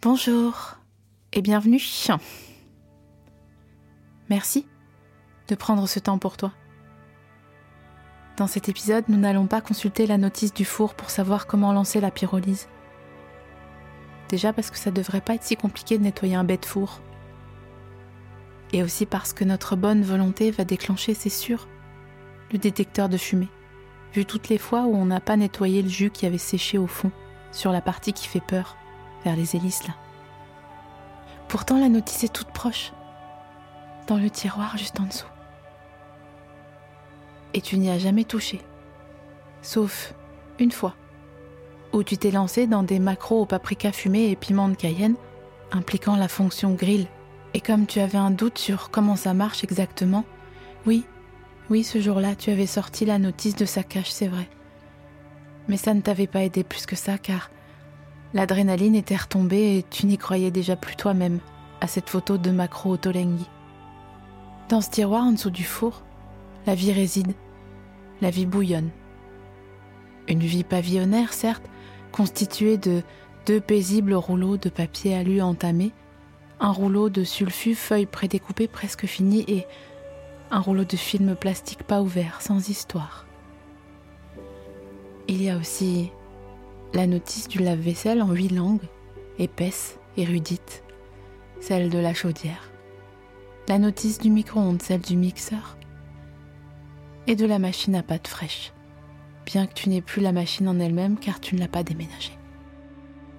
Bonjour et bienvenue. Merci de prendre ce temps pour toi. Dans cet épisode, nous n'allons pas consulter la notice du four pour savoir comment lancer la pyrolyse. Déjà parce que ça devrait pas être si compliqué de nettoyer un bête four. Et aussi parce que notre bonne volonté va déclencher, c'est sûr, le détecteur de fumée, vu toutes les fois où on n'a pas nettoyé le jus qui avait séché au fond, sur la partie qui fait peur, vers les hélices là. Pourtant la notice est toute proche, dans le tiroir juste en dessous et tu n'y as jamais touché. Sauf une fois, où tu t'es lancé dans des macros au paprika fumé et piment de Cayenne, impliquant la fonction grill. Et comme tu avais un doute sur comment ça marche exactement, oui, oui, ce jour-là, tu avais sorti la notice de sa cache, c'est vrai. Mais ça ne t'avait pas aidé plus que ça, car l'adrénaline était retombée et tu n'y croyais déjà plus toi-même à cette photo de macro Tolenghi. Dans ce tiroir en dessous du four, la vie réside, la vie bouillonne. Une vie pavillonnaire, certes, constituée de deux paisibles rouleaux de papier alu entamés, un rouleau de sulfu feuilles prédécoupées presque finies et un rouleau de film plastique pas ouvert, sans histoire. Il y a aussi la notice du lave-vaisselle en huit langues, épaisse, érudite, celle de la chaudière, la notice du micro-ondes, celle du mixeur, et de la machine à pâte fraîche, bien que tu n'aies plus la machine en elle-même car tu ne l'as pas déménagée.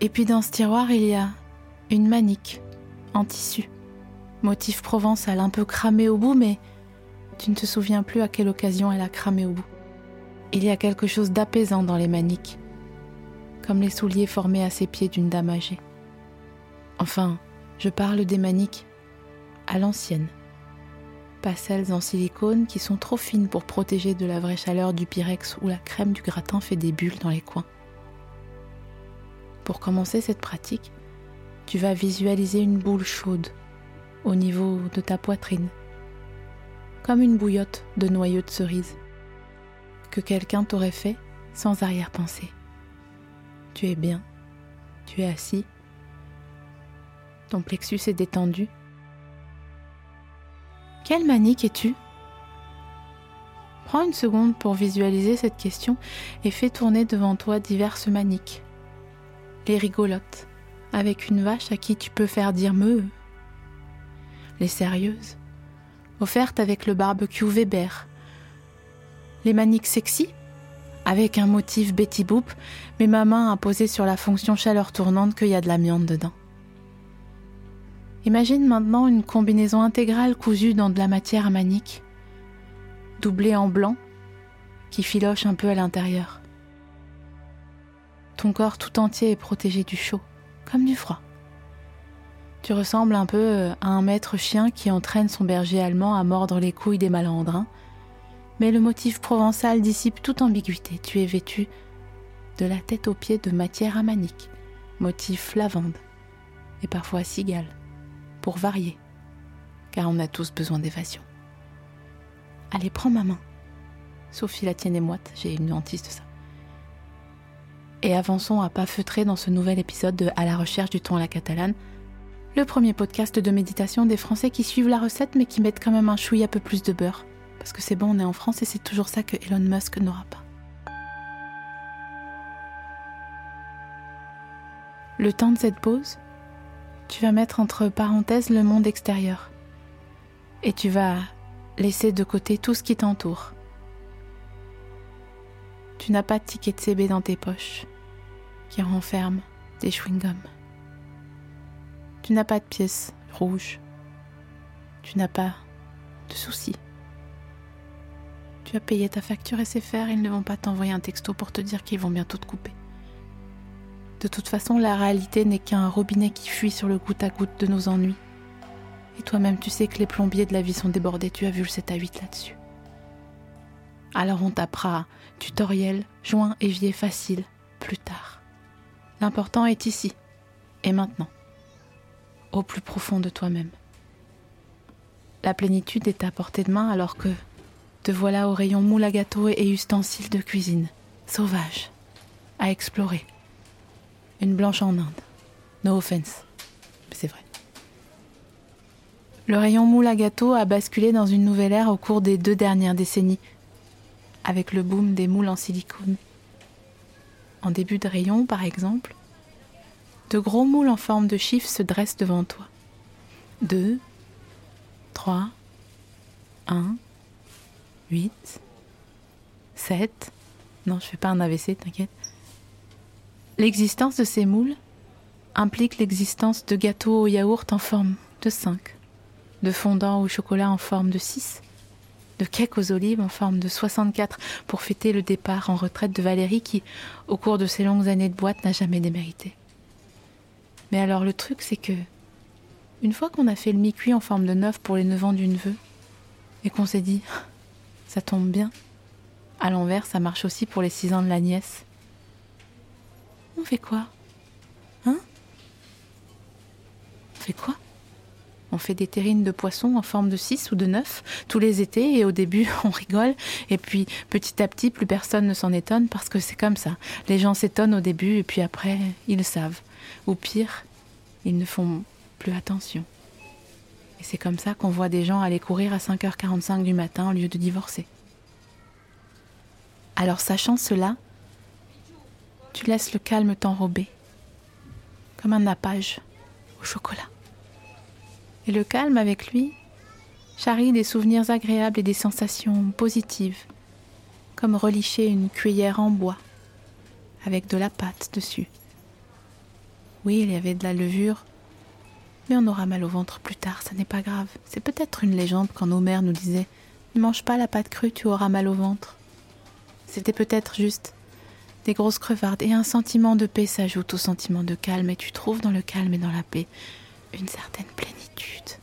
Et puis dans ce tiroir, il y a une manique en tissu, motif provençal un peu cramé au bout, mais tu ne te souviens plus à quelle occasion elle a cramé au bout. Il y a quelque chose d'apaisant dans les maniques, comme les souliers formés à ses pieds d'une dame âgée. Enfin, je parle des maniques à l'ancienne, pas celles en silicone qui sont trop fines pour protéger de la vraie chaleur du pyrex où la crème du gratin fait des bulles dans les coins. Pour commencer cette pratique, tu vas visualiser une boule chaude au niveau de ta poitrine, comme une bouillotte de noyaux de cerise que quelqu'un t'aurait fait sans arrière-pensée. Tu es bien, tu es assis, ton plexus est détendu quelle manique es-tu? Prends une seconde pour visualiser cette question et fais tourner devant toi diverses maniques. Les rigolotes, avec une vache à qui tu peux faire dire meu. Les sérieuses, offertes avec le barbecue Weber. Les maniques sexy, avec un motif Betty Boop, mais ma main a posé sur la fonction chaleur tournante qu'il y a de l'amiante dedans. Imagine maintenant une combinaison intégrale cousue dans de la matière manique, doublée en blanc, qui filoche un peu à l'intérieur. Ton corps tout entier est protégé du chaud, comme du froid. Tu ressembles un peu euh, à un maître chien qui entraîne son berger allemand à mordre les couilles des malandrins, mais le motif provençal dissipe toute ambiguïté. Tu es vêtu de la tête aux pieds de matière à manique, motif lavande et parfois cigale pour varier, car on a tous besoin d'évasion. Allez, prends ma main. Sophie la tienne est moite, j'ai une hantise de ça. Et avançons à pas feutrer dans ce nouvel épisode de À la recherche du ton à la catalane, le premier podcast de méditation des Français qui suivent la recette mais qui mettent quand même un chouï un peu plus de beurre. Parce que c'est bon, on est en France et c'est toujours ça que Elon Musk n'aura pas. Le temps de cette pause, tu vas mettre entre parenthèses le monde extérieur. Et tu vas laisser de côté tout ce qui t'entoure. Tu n'as pas de ticket de CB dans tes poches qui renferment des chewing-gums. Tu n'as pas de pièces rouges. Tu n'as pas de soucis. Tu as payé ta facture faire, ils ne vont pas t'envoyer un texto pour te dire qu'ils vont bientôt te couper. De toute façon, la réalité n'est qu'un robinet qui fuit sur le goutte à goutte de nos ennuis. Et toi-même, tu sais que les plombiers de la vie sont débordés, tu as vu le 7 à 8 là-dessus. Alors on tapera tutoriel, joint évier facile plus tard. L'important est ici et maintenant, au plus profond de toi-même. La plénitude est à portée de main alors que te voilà au rayon moule à gâteau et ustensiles de cuisine, sauvage, à explorer. Une blanche en Inde. No offense, c'est vrai. Le rayon moule à gâteau a basculé dans une nouvelle ère au cours des deux dernières décennies, avec le boom des moules en silicone. En début de rayon, par exemple, de gros moules en forme de chiffre se dressent devant toi. Deux, trois, un, huit, sept. Non, je fais pas un AVC, t'inquiète. L'existence de ces moules implique l'existence de gâteaux au yaourt en forme de 5, de fondants au chocolat en forme de 6, de cakes aux olives en forme de 64 pour fêter le départ en retraite de Valérie qui, au cours de ses longues années de boîte, n'a jamais démérité. Mais alors le truc, c'est que, une fois qu'on a fait le mi-cuit en forme de 9 pour les 9 ans d'une neveu, et qu'on s'est dit, ça tombe bien, à l'envers, ça marche aussi pour les 6 ans de la nièce. On fait quoi? Hein? On fait quoi? On fait des terrines de poissons en forme de 6 ou de 9 tous les étés et au début on rigole et puis petit à petit plus personne ne s'en étonne parce que c'est comme ça. Les gens s'étonnent au début et puis après ils savent. Ou pire, ils ne font plus attention. Et c'est comme ça qu'on voit des gens aller courir à 5h45 du matin au lieu de divorcer. Alors sachant cela, tu laisses le calme t'enrober, comme un nappage au chocolat. Et le calme avec lui charrie des souvenirs agréables et des sensations positives, comme relicher une cuillère en bois avec de la pâte dessus. Oui, il y avait de la levure, mais on aura mal au ventre plus tard, ça n'est pas grave. C'est peut-être une légende quand nos mères nous disaient Ne mange pas la pâte crue, tu auras mal au ventre. C'était peut-être juste des grosses crevardes et un sentiment de paix s'ajoute au sentiment de calme et tu trouves dans le calme et dans la paix une certaine plénitude.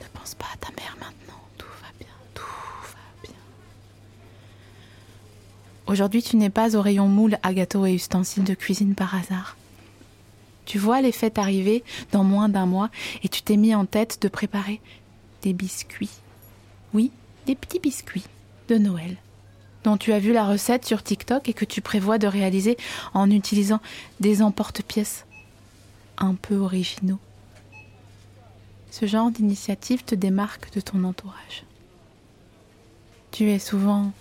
Ne pense pas à ta mère maintenant, tout va bien, tout va bien. Aujourd'hui, tu n'es pas au rayon moule à gâteaux et ustensiles de cuisine par hasard. Tu vois les fêtes arriver dans moins d'un mois et tu t'es mis en tête de préparer des biscuits. Oui, des petits biscuits de Noël dont tu as vu la recette sur TikTok et que tu prévois de réaliser en utilisant des emporte-pièces un peu originaux. Ce genre d'initiative te démarque de ton entourage. Tu es souvent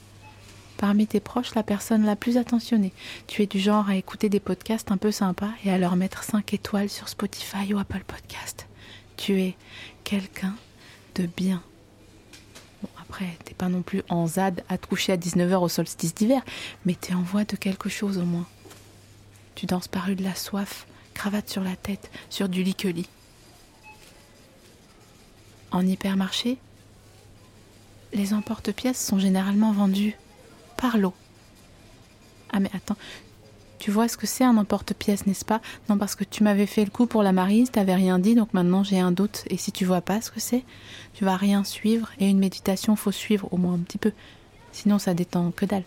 parmi tes proches la personne la plus attentionnée. Tu es du genre à écouter des podcasts un peu sympas et à leur mettre 5 étoiles sur Spotify ou Apple Podcast. Tu es quelqu'un de bien. Bon, après, t'es pas non plus en ZAD à te coucher à 19h au solstice d'hiver, mais t'es en voie de quelque chose au moins. Tu danses par rue de la soif, cravate sur la tête, sur du lit que en hypermarché, les emporte-pièces sont généralement vendus par lot. Ah mais attends, tu vois ce que c'est un emporte-pièce, n'est-ce pas? Non, parce que tu m'avais fait le coup pour la marise, t'avais rien dit, donc maintenant j'ai un doute. Et si tu vois pas ce que c'est, tu vas rien suivre. Et une méditation, faut suivre au moins un petit peu. Sinon, ça détend que dalle.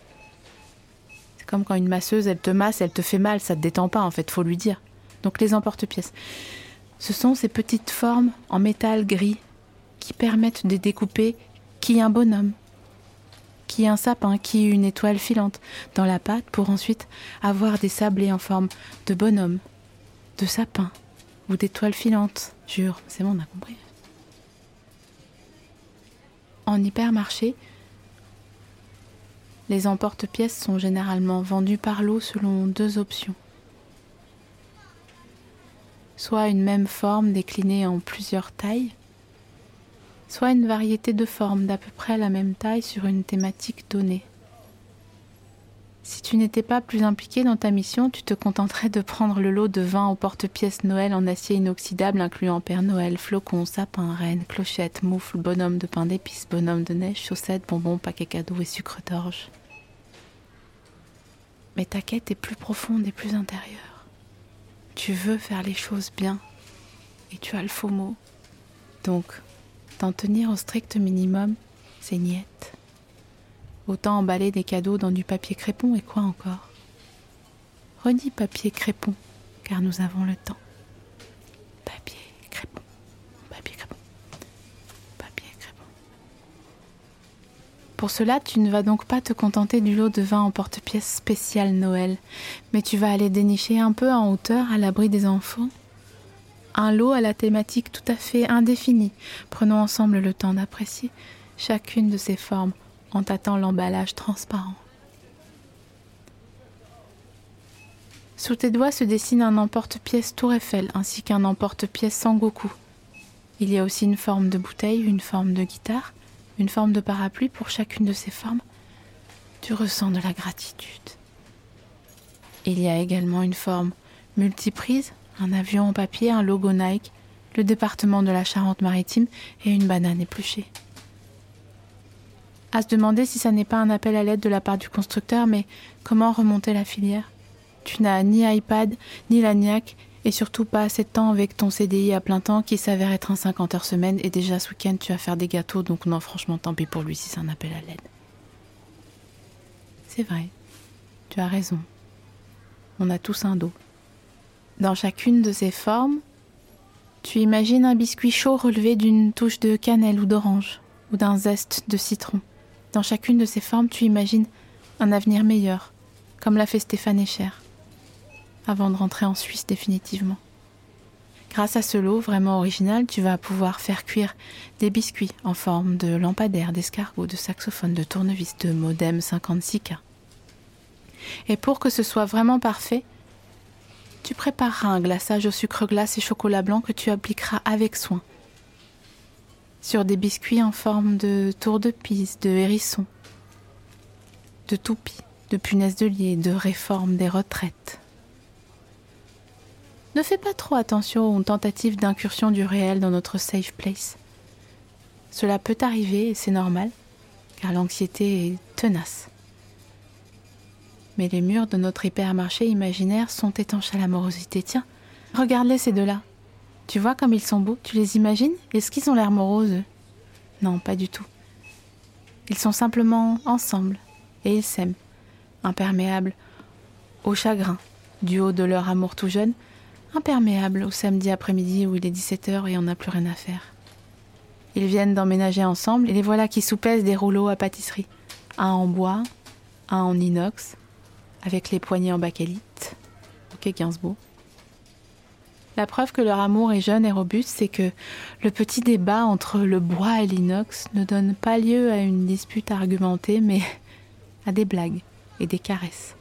C'est comme quand une masseuse, elle te masse, elle te fait mal, ça te détend pas en fait, faut lui dire. Donc les emporte-pièces. Ce sont ces petites formes en métal gris qui permettent de découper qui est un bonhomme, qui un sapin, qui une étoile filante dans la pâte pour ensuite avoir des sablés en forme de bonhomme, de sapin ou d'étoile filante. Jure, c'est bon, on a compris. En hypermarché, les emporte-pièces sont généralement vendus par lot selon deux options. Soit une même forme déclinée en plusieurs tailles, soit une variété de formes d'à peu près la même taille sur une thématique donnée. Si tu n'étais pas plus impliqué dans ta mission, tu te contenterais de prendre le lot de vin au porte-pièces Noël en acier inoxydable incluant Père Noël, flocons, sapin, reine, clochette, moufle, bonhomme de pain d'épices, bonhomme de neige, chaussettes, bonbons, paquets cadeaux et sucre d'orge. Mais ta quête est plus profonde et plus intérieure. tu veux faire les choses bien. Et tu as le faux mot. Donc, t'en tenir au strict minimum, c'est niette. Autant emballer des cadeaux dans du papier crépon et quoi encore? Redis papier crépon, car nous avons le temps. Papier crépon, papier crépon, papier crépon. Pour cela, tu ne vas donc pas te contenter du lot de vin en porte-pièce spécial Noël, mais tu vas aller dénicher un peu en hauteur à l'abri des enfants? Un lot à la thématique tout à fait indéfinie. Prenons ensemble le temps d'apprécier chacune de ces formes en tâtant l'emballage transparent. Sous tes doigts se dessine un emporte-pièce Tour Eiffel ainsi qu'un emporte-pièce Sangoku. Il y a aussi une forme de bouteille, une forme de guitare, une forme de parapluie pour chacune de ces formes. Tu ressens de la gratitude. Il y a également une forme multiprise, un avion en papier, un logo Nike, le département de la Charente-Maritime et une banane épluchée. À se demander si ça n'est pas un appel à l'aide de la part du constructeur, mais comment remonter la filière? Tu n'as ni iPad, ni l'ANIAC, et surtout pas assez de temps avec ton CDI à plein temps qui s'avère être un 50 heures semaine, et déjà ce week-end tu vas faire des gâteaux, donc non, franchement, tant pis pour lui si c'est un appel à l'aide. C'est vrai, tu as raison. On a tous un dos. Dans chacune de ces formes, tu imagines un biscuit chaud relevé d'une touche de cannelle ou d'orange, ou d'un zeste de citron. Dans chacune de ces formes, tu imagines un avenir meilleur, comme l'a fait Stéphane Echer, avant de rentrer en Suisse définitivement. Grâce à ce lot vraiment original, tu vas pouvoir faire cuire des biscuits en forme de lampadaire, d'escargot, de saxophone, de tournevis, de modem 56K. Et pour que ce soit vraiment parfait, tu prépareras un glaçage au sucre glace et chocolat blanc que tu appliqueras avec soin sur des biscuits en forme de tour de pise, de hérisson, de toupie, de punaise de lit, de réforme des retraites. Ne fais pas trop attention aux tentatives d'incursion du réel dans notre safe place. Cela peut arriver et c'est normal, car l'anxiété est tenace mais les murs de notre hypermarché imaginaire sont étanches à l'amorosité. Tiens, regarde-les ces deux-là. Tu vois comme ils sont beaux Tu les imagines? Est-ce qu'ils ont l'air moroses Non, pas du tout. Ils sont simplement ensemble et ils s'aiment, imperméables au chagrin du haut de leur amour tout jeune, imperméables au samedi après-midi où il est 17h et on n'a plus rien à faire. Ils viennent d'emménager ensemble et les voilà qui soupèsent des rouleaux à pâtisserie, un en bois, un en inox, avec les poignets en bakélite. Ok, Gainsbourg. La preuve que leur amour est jeune et robuste, c'est que le petit débat entre le bois et l'inox ne donne pas lieu à une dispute argumentée, mais à des blagues et des caresses.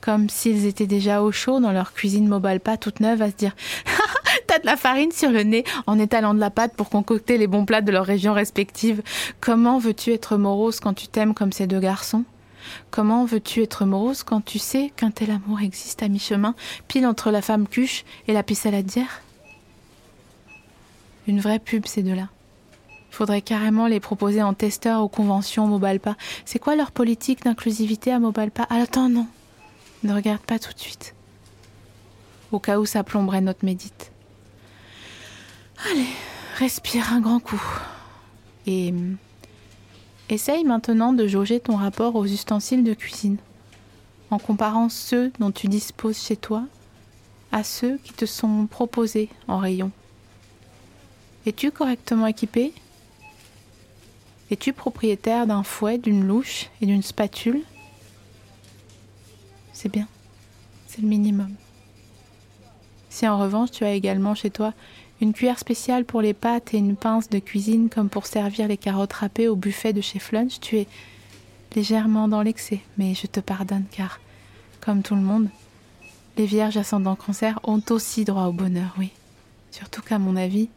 Comme s'ils étaient déjà au chaud dans leur cuisine mobile pas toute neuve à se dire T'as de la farine sur le nez en étalant de la pâte pour concocter les bons plats de leurs régions respectives. Comment veux-tu être morose quand tu t'aimes comme ces deux garçons? Comment veux-tu être morose quand tu sais qu'un tel amour existe à mi-chemin, pile entre la femme cuche et la saladière Une vraie pub, ces deux-là. Faudrait carrément les proposer en testeur aux conventions Mobalpa. C'est quoi leur politique d'inclusivité à Mobalpa? Attends, non. Ne regarde pas tout de suite. Au cas où ça plomberait notre médite. Allez, respire un grand coup. Et Essaye maintenant de jauger ton rapport aux ustensiles de cuisine, en comparant ceux dont tu disposes chez toi à ceux qui te sont proposés en rayon. Es-tu correctement équipé? Es-tu propriétaire d'un fouet, d'une louche et d'une spatule? C'est bien, c'est le minimum. Si en revanche tu as également chez toi une cuillère spéciale pour les pâtes et une pince de cuisine comme pour servir les carottes râpées au buffet de chez Flunch, tu es légèrement dans l'excès, mais je te pardonne car, comme tout le monde, les vierges ascendant cancer ont aussi droit au bonheur, oui. Surtout qu'à mon avis,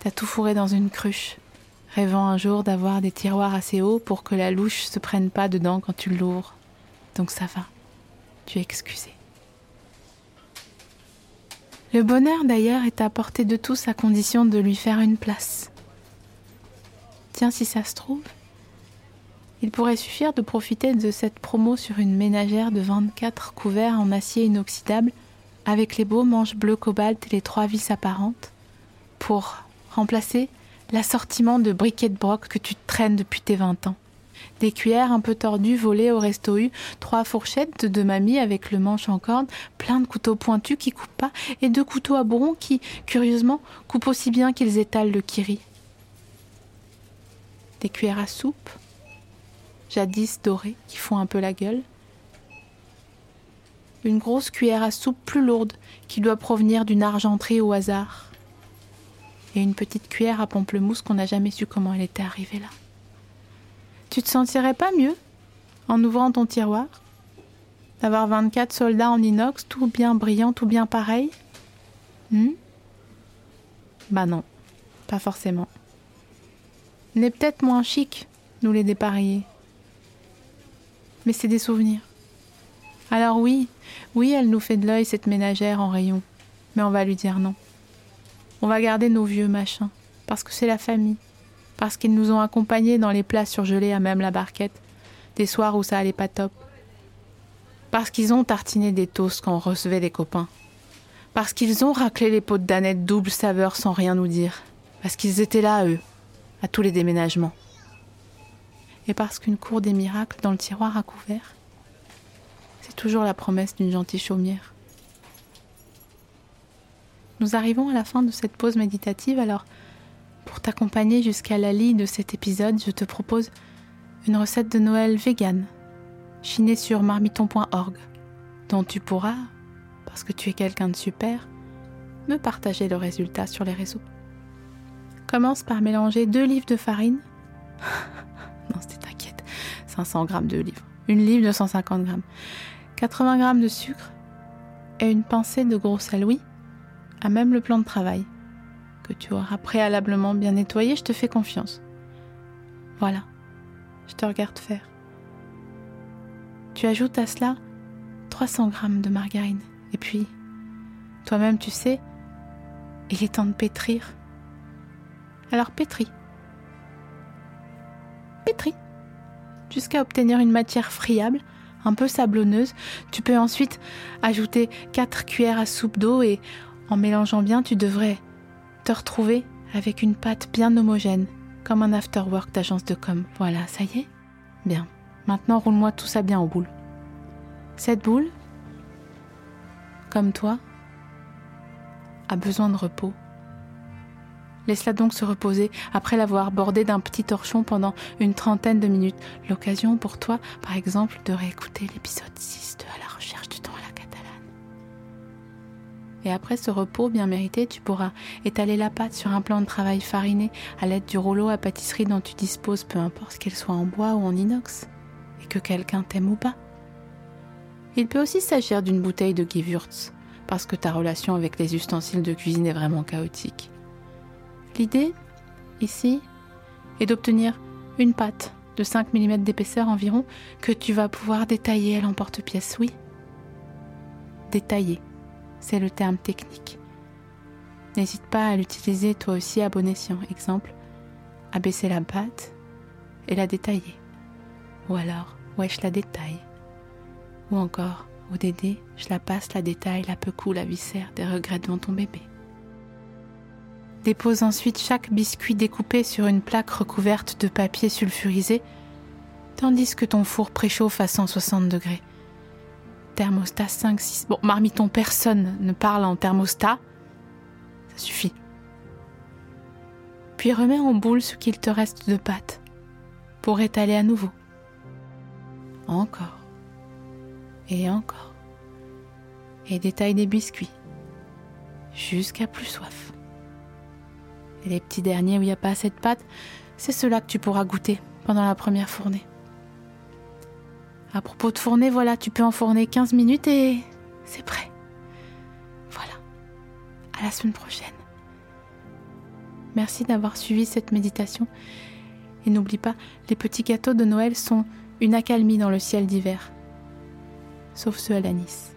t'as tout fourré dans une cruche, rêvant un jour d'avoir des tiroirs assez hauts pour que la louche se prenne pas dedans quand tu l'ouvres. Donc ça va, tu es excusé. Le bonheur d'ailleurs est à portée de tous à condition de lui faire une place. Tiens, si ça se trouve, il pourrait suffire de profiter de cette promo sur une ménagère de 24 couverts en acier inoxydable avec les beaux manches bleu cobalt et les trois vis apparentes, pour remplacer l'assortiment de briquets de broc que tu traînes depuis tes 20 ans. Des cuillères un peu tordues volées au resto U, trois fourchettes de mamie avec le manche en corde, plein de couteaux pointus qui coupent pas, et deux couteaux à bourron qui, curieusement, coupent aussi bien qu'ils étalent le kiri. Des cuillères à soupe, jadis dorées, qui font un peu la gueule. Une grosse cuillère à soupe plus lourde, qui doit provenir d'une argenterie au hasard. Et une petite cuillère à pamplemousse qu'on n'a jamais su comment elle était arrivée là. Tu te sentirais pas mieux en ouvrant ton tiroir D'avoir 24 soldats en inox, tout bien brillant, tout bien pareil? Hmm? Bah non, pas forcément. N'est peut-être moins chic, nous les dépareillés. Mais c'est des souvenirs. Alors oui, oui, elle nous fait de l'œil, cette ménagère en rayon. Mais on va lui dire non. On va garder nos vieux machins, parce que c'est la famille parce qu'ils nous ont accompagnés dans les plats surgelés à même la barquette, des soirs où ça allait pas top. Parce qu'ils ont tartiné des toasts quand on recevait des copains. Parce qu'ils ont raclé les pots de danette double saveur sans rien nous dire. Parce qu'ils étaient là, eux, à tous les déménagements. Et parce qu'une cour des miracles dans le tiroir à couvert, c'est toujours la promesse d'une gentille chaumière. Nous arrivons à la fin de cette pause méditative, alors pour t'accompagner jusqu'à la lie de cet épisode, je te propose une recette de Noël vegan, chinée sur marmiton.org, dont tu pourras, parce que tu es quelqu'un de super, me partager le résultat sur les réseaux. Commence par mélanger deux livres de farine. non, c'était t'inquiète, 500 g de livres. Une livre de 150 g. 80 g de sucre et une pincée de gros sel, à même le plan de travail que tu auras préalablement bien nettoyé, je te fais confiance. Voilà, je te regarde faire. Tu ajoutes à cela 300 grammes de margarine. Et puis, toi-même, tu sais, il est temps de pétrir. Alors pétris. Pétris. Jusqu'à obtenir une matière friable, un peu sablonneuse. Tu peux ensuite ajouter 4 cuillères à soupe d'eau et en mélangeant bien, tu devrais te retrouver avec une pâte bien homogène, comme un afterwork d'agence de com. Voilà, ça y est Bien. Maintenant, roule-moi tout ça bien en boule. Cette boule, comme toi, a besoin de repos. Laisse-la donc se reposer après l'avoir bordée d'un petit torchon pendant une trentaine de minutes. L'occasion pour toi, par exemple, de réécouter l'épisode 6 de À la recherche du temps à et après ce repos bien mérité, tu pourras étaler la pâte sur un plan de travail fariné à l'aide du rouleau à pâtisserie dont tu disposes, peu importe qu'elle soit en bois ou en inox, et que quelqu'un t'aime ou pas. Il peut aussi s'agir d'une bouteille de Gewürz, parce que ta relation avec les ustensiles de cuisine est vraiment chaotique. L'idée, ici, est d'obtenir une pâte de 5 mm d'épaisseur environ que tu vas pouvoir détailler à l'emporte-pièce, oui. Détailler c'est le terme technique. N'hésite pas à l'utiliser toi aussi à bon escient. Exemple, abaisser la pâte et la détailler. Ou alors, ouais, je la détaille. Ou encore, au dédé, je la passe, la détaille, la peu cool, la viscère des regrets devant ton bébé. Dépose ensuite chaque biscuit découpé sur une plaque recouverte de papier sulfurisé, tandis que ton four préchauffe à 160 degrés thermostat 5, 6. Bon, marmiton, personne ne parle en thermostat. Ça suffit. Puis remets en boule ce qu'il te reste de pâte pour étaler à nouveau. Encore. Et encore. Et détaille des biscuits. Jusqu'à plus soif. Et les petits derniers où il n'y a pas assez de pâte, c'est cela que tu pourras goûter pendant la première fournée. À propos de fourner, voilà, tu peux enfourner 15 minutes et c'est prêt. Voilà. À la semaine prochaine. Merci d'avoir suivi cette méditation. Et n'oublie pas, les petits gâteaux de Noël sont une accalmie dans le ciel d'hiver. Sauf ceux à l'anis.